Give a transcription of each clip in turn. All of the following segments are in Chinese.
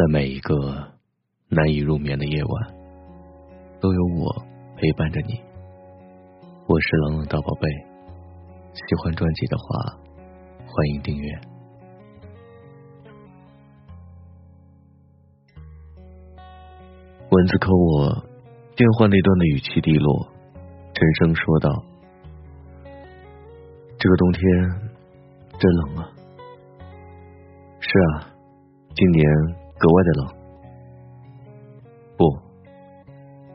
在每一个难以入眠的夜晚，都有我陪伴着你。我是冷冷大宝贝，喜欢专辑的话，欢迎订阅。蚊子扣我电话那端的语气低落，沉声说道：“这个冬天真冷啊。”是啊，今年。格外的冷，不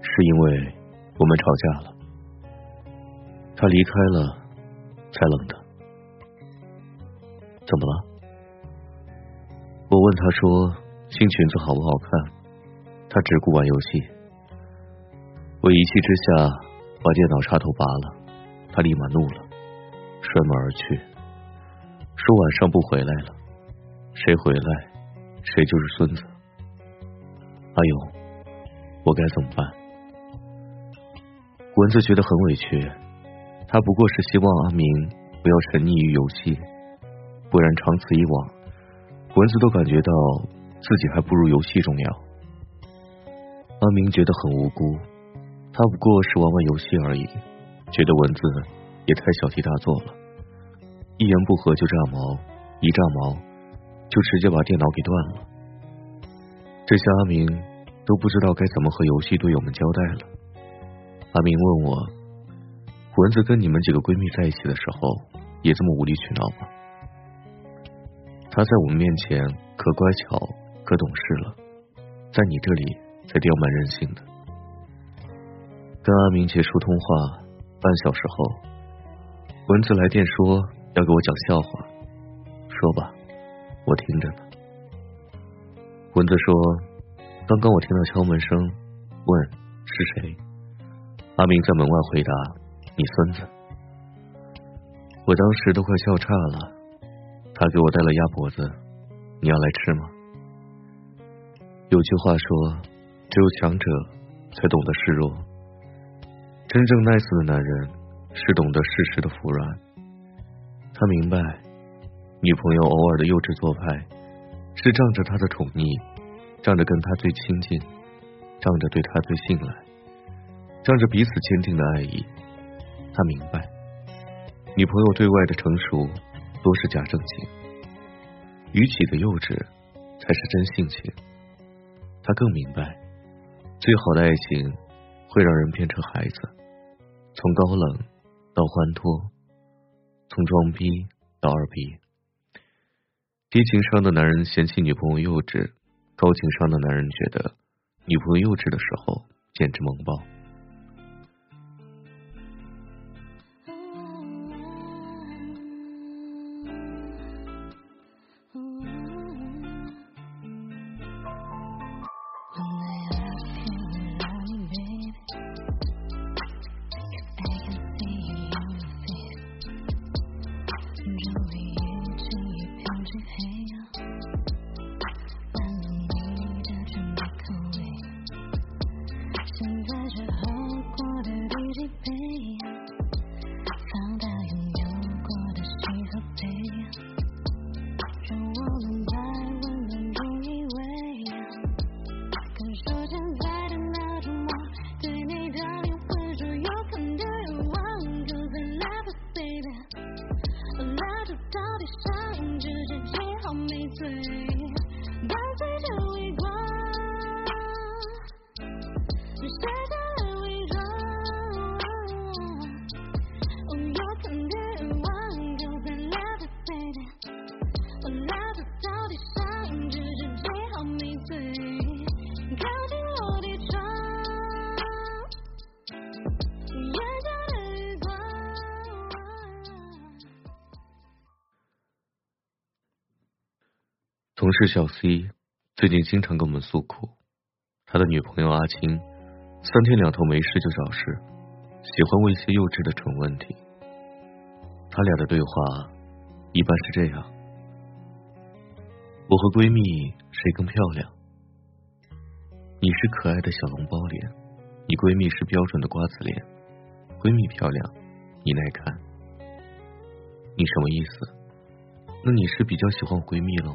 是因为我们吵架了，他离开了才冷的。怎么了？我问他说新裙子好不好看，他只顾玩游戏。我一气之下把电脑插头拔了，他立马怒了，摔门而去，说晚上不回来了，谁回来？谁就是孙子？阿勇，我该怎么办？蚊子觉得很委屈，他不过是希望阿明不要沉溺于游戏，不然长此以往，蚊子都感觉到自己还不如游戏重要。阿明觉得很无辜，他不过是玩玩游戏而已，觉得蚊子也太小题大做了，一言不合就炸毛，一炸毛。就直接把电脑给断了。这下阿明都不知道该怎么和游戏队友们交代了。阿明问我：“蚊子跟你们几个闺蜜在一起的时候，也这么无理取闹吗？”她在我们面前可乖巧、可懂事了，在你这里才刁蛮任性的。跟阿明结束通话半小时后，蚊子来电说要给我讲笑话，说吧。我听着呢。蚊子说：“刚刚我听到敲门声，问是谁。”阿明在门外回答：“你孙子。”我当时都快笑岔了。他给我带了鸭脖子，你要来吃吗？有句话说：“只有强者才懂得示弱。”真正 nice 的男人是懂得适时的服软。他明白。女朋友偶尔的幼稚做派，是仗着他的宠溺，仗着跟他最亲近，仗着对他最信赖，仗着彼此坚定的爱意。他明白，女朋友对外的成熟多是假正经，语气的幼稚才是真性情。他更明白，最好的爱情会让人变成孩子，从高冷到欢脱，从装逼到二逼。低情商的男人嫌弃女朋友幼稚，高情商的男人觉得女朋友幼稚的时候简直萌爆。同事小 C 最近经常跟我们诉苦，他的女朋友阿青三天两头没事就找事，喜欢问一些幼稚的蠢问题。他俩的对话一般是这样：我和闺蜜谁更漂亮？你是可爱的小笼包脸，你闺蜜是标准的瓜子脸。闺蜜漂亮，你耐看。你什么意思？那你是比较喜欢我闺蜜喽？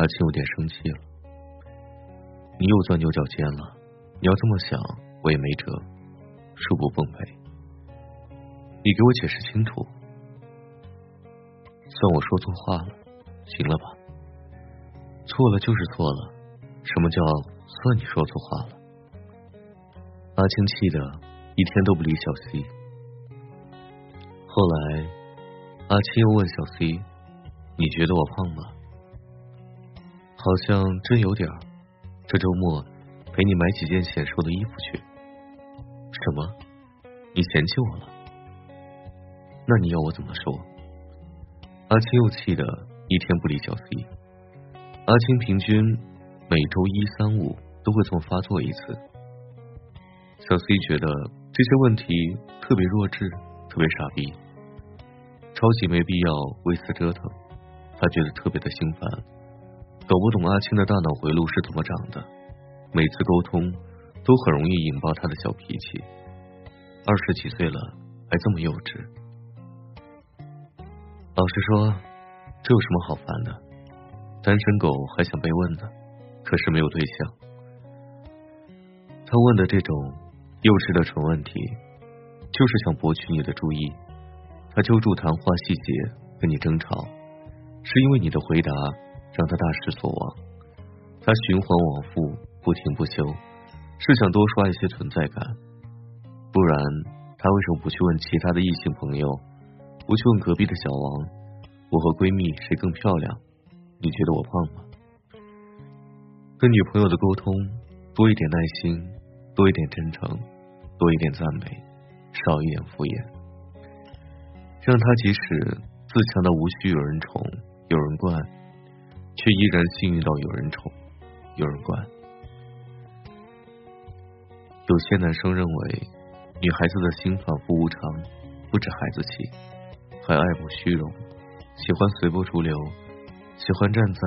阿青有点生气了，你又钻牛角尖了。你要这么想，我也没辙，恕不奉陪。你给我解释清楚。算我说错话了，行了吧？错了就是错了，什么叫算你说错话了？阿青气的一天都不理小 C。后来，阿青又问小 C：“ 你觉得我胖吗？”好像真有点儿。这周末陪你买几件显瘦的衣服去。什么？你嫌弃我了？那你要我怎么说？阿青又气的一天不理小 C。阿青平均每周一、三、五都会这么发作一次。小 C 觉得这些问题特别弱智，特别傻逼，超级没必要为此折腾。他觉得特别的心烦。搞不懂阿青的大脑回路是怎么长的，每次沟通都很容易引爆他的小脾气。二十几岁了还这么幼稚，老实说，这有什么好烦的？单身狗还想被问呢，可是没有对象。他问的这种幼稚的蠢问题，就是想博取你的注意。他揪住谈话细节跟你争吵，是因为你的回答。让他大失所望，他循环往复，不停不休，是想多刷一些存在感。不然，他为什么不去问其他的异性朋友，不去问隔壁的小王，我和闺蜜谁更漂亮？你觉得我胖吗？跟女朋友的沟通，多一点耐心，多一点真诚，多一点赞美，少一点敷衍，让他即使自强到无需有人宠，有人惯。却依然幸运到有人宠，有人管。有些男生认为，女孩子的心反复无常，不止孩子气，还爱慕虚荣，喜欢随波逐流，喜欢站在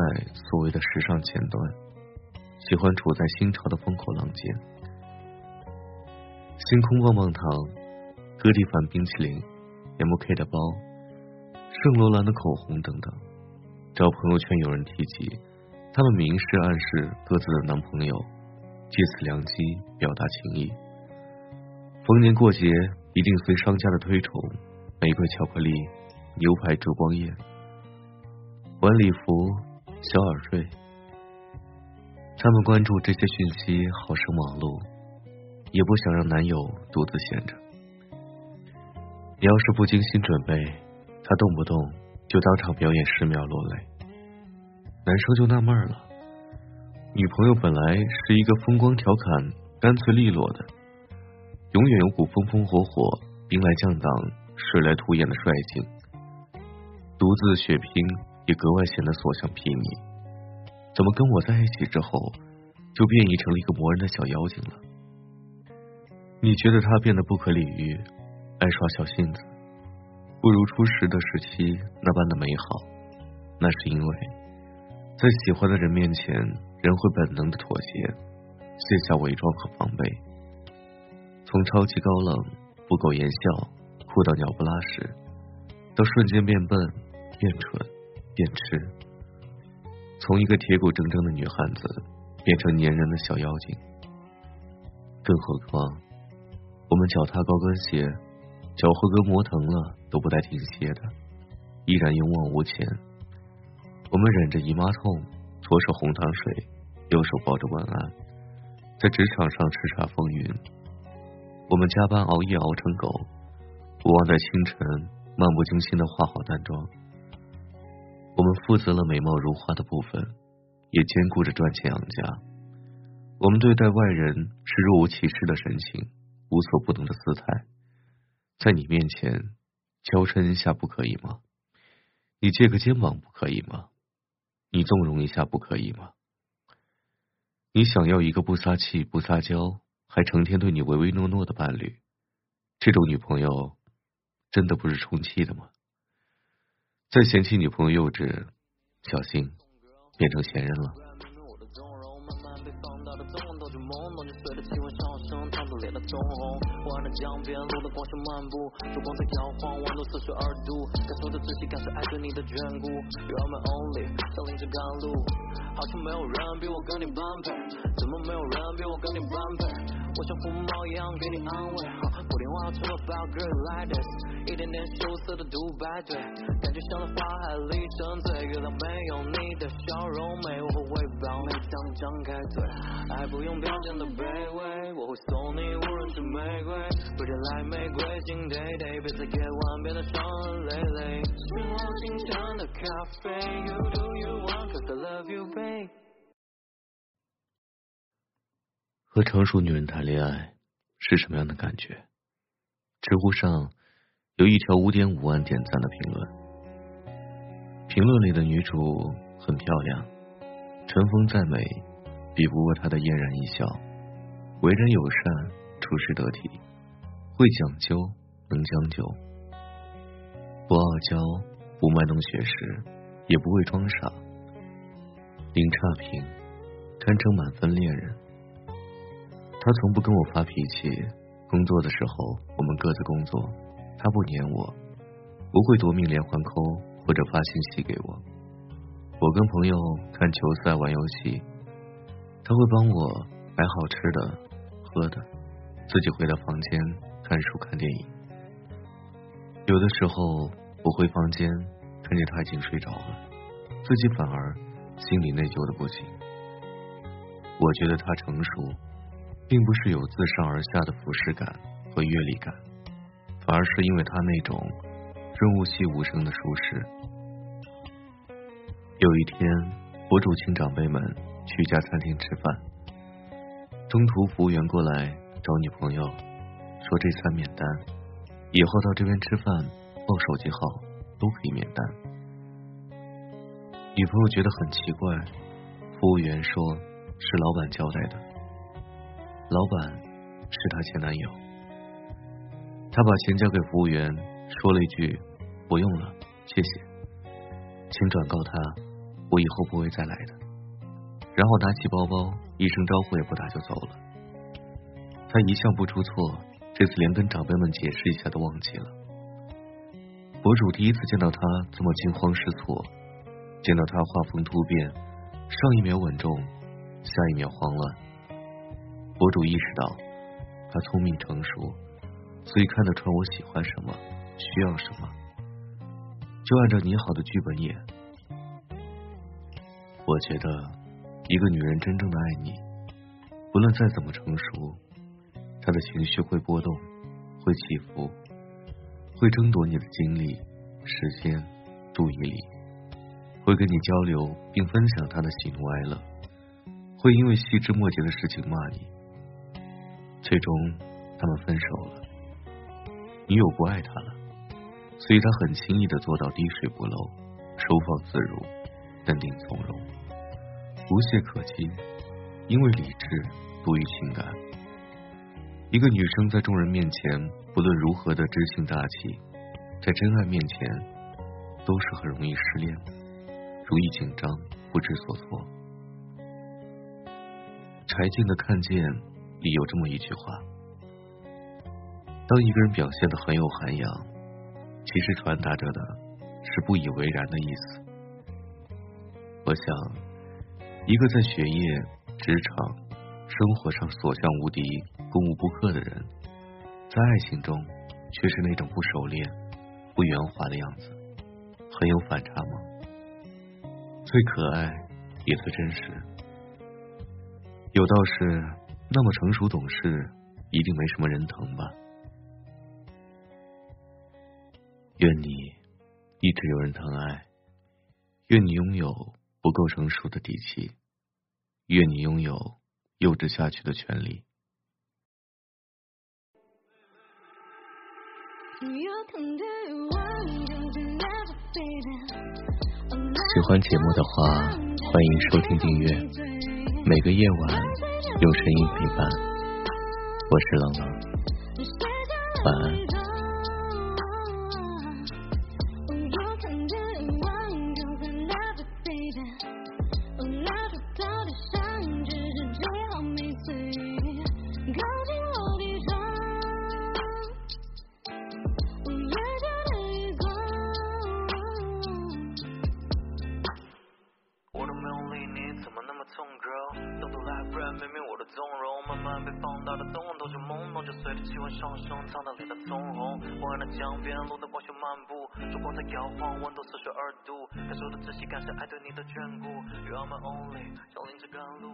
所谓的时尚前端，喜欢处在新潮的风口浪尖。星空棒棒糖、哥迪凡冰淇淋、MK 的包、圣罗兰的口红等等。找朋友圈有人提及，他们明示暗示各自的男朋友，借此良机表达情意。逢年过节一定随商家的推崇，玫瑰巧克力、牛排烛光夜、晚礼服、小耳坠。他们关注这些讯息，好生忙碌，也不想让男友独自闲着。你要是不精心准备，他动不动。就当场表演十秒落泪，男生就纳闷了。女朋友本来是一个风光调侃、干脆利落的，永远有股风风火火、兵来将挡、水来土掩的帅劲，独自血拼也格外显得所向披靡。怎么跟我在一起之后，就变异成了一个磨人的小妖精了？你觉得他变得不可理喻，爱耍小性子？不如初识的时期那般的美好，那是因为，在喜欢的人面前，人会本能的妥协，卸下伪装和防备，从超级高冷、不苟言笑、酷到鸟不拉屎，到瞬间变笨、变蠢、变痴，从一个铁骨铮铮的女汉子变成粘人的小妖精。更何况，我们脚踏高跟鞋。脚后跟磨疼了都不带停歇的，依然勇往无前。我们忍着姨妈痛，左手红糖水，右手抱着晚安，在职场上叱咤风云。我们加班熬夜熬成狗，不忘在清晨漫不经心的化好淡妆。我们负责了美貌如花的部分，也兼顾着赚钱养家。我们对待外人是若无其事的神情，无所不能的姿态。在你面前娇嗔一下不可以吗？你借个肩膀不可以吗？你纵容一下不可以吗？你想要一个不撒气、不撒娇，还成天对你唯唯诺诺的伴侣，这种女朋友真的不是充气的吗？再嫌弃女朋友幼稚，小心变成闲人了。红。我岸的江边，路灯光线漫步，烛光在摇晃，温度四十二度，感受着自己，感受爱对你的眷顾。，You are my only，上领着赶路，好像没有人比我跟你般配，怎么没有人比我跟你般配？我像父母一样给你安慰，话除了 about girl like this，一点点羞涩的独白，对，感觉像在花海里沉醉，月亮没有你的笑容美，我会喂饱你当张开嘴，爱不用表现的卑微，我会送你无人知玫瑰，不点来玫瑰金 day day，别再给晚变得伤痕累累，是我清晨的咖啡，You do you want? Cause I love you babe。和成熟女人谈恋爱是什么样的感觉？知乎上有一条五点五万点赞的评论，评论里的女主很漂亮，春风再美，比不过她的嫣然一笑。为人友善，处事得体，会讲究，能将就，不傲娇，不卖弄学识，也不会装傻，零差评，堪称满分恋人。他从不跟我发脾气，工作的时候我们各自工作，他不黏我，不会夺命连环扣或者发信息给我。我跟朋友看球赛玩游戏，他会帮我买好吃的喝的，自己回到房间看书看电影。有的时候我回房间，看见他已经睡着了，自己反而心里内疚的不行。我觉得他成熟。并不是有自上而下的俯视感和阅历感，反而是因为他那种润物细无声的舒适。有一天，博主请长辈们去一家餐厅吃饭，中途服务员过来找女朋友，说这餐免单，以后到这边吃饭报手机号都可以免单。女朋友觉得很奇怪，服务员说是老板交代的。老板是她前男友，他把钱交给服务员，说了一句：“不用了，谢谢，请转告他，我以后不会再来的。”然后拿起包包，一声招呼也不打就走了。他一向不出错，这次连跟长辈们解释一下都忘记了。博主第一次见到他这么惊慌失措，见到他画风突变，上一秒稳重，下一秒慌乱。主意识到，他聪明成熟，所以看得穿我喜欢什么，需要什么，就按照你好的剧本演。我觉得，一个女人真正的爱你，不论再怎么成熟，她的情绪会波动，会起伏，会争夺你的精力、时间、注意力，会跟你交流并分享她的喜怒哀乐，会因为细枝末节的事情骂你。最终，他们分手了。女友不爱他了，所以他很轻易的做到滴水不漏、收放自如、淡定从容、无懈可击，因为理智多于情感。一个女生在众人面前，不论如何的知性大气，在真爱面前，都是很容易失恋的，容易紧张、不知所措。柴静的看见。里有这么一句话：当一个人表现的很有涵养，其实传达着的是不以为然的意思。我想，一个在学业、职场、生活上所向无敌、攻无不克的人，在爱情中却是那种不熟练、不圆滑的样子，很有反差吗？最可爱也最真实。有道是。那么成熟懂事，一定没什么人疼吧？愿你一直有人疼爱，愿你拥有不够成熟的底气，愿你拥有幼稚下去的权利。喜欢节目的话，欢迎收听订阅，每个夜晚。有声音陪伴，我是冷冷，晚安。慢慢被放大的动动，就朦胧，就随着气温上升，烫到脸的通红。昏暗的江边，路灯光下漫步，烛光在摇晃，温度四十二度，感受的窒息感是爱对你的眷顾。You are my only，想淋着甘露。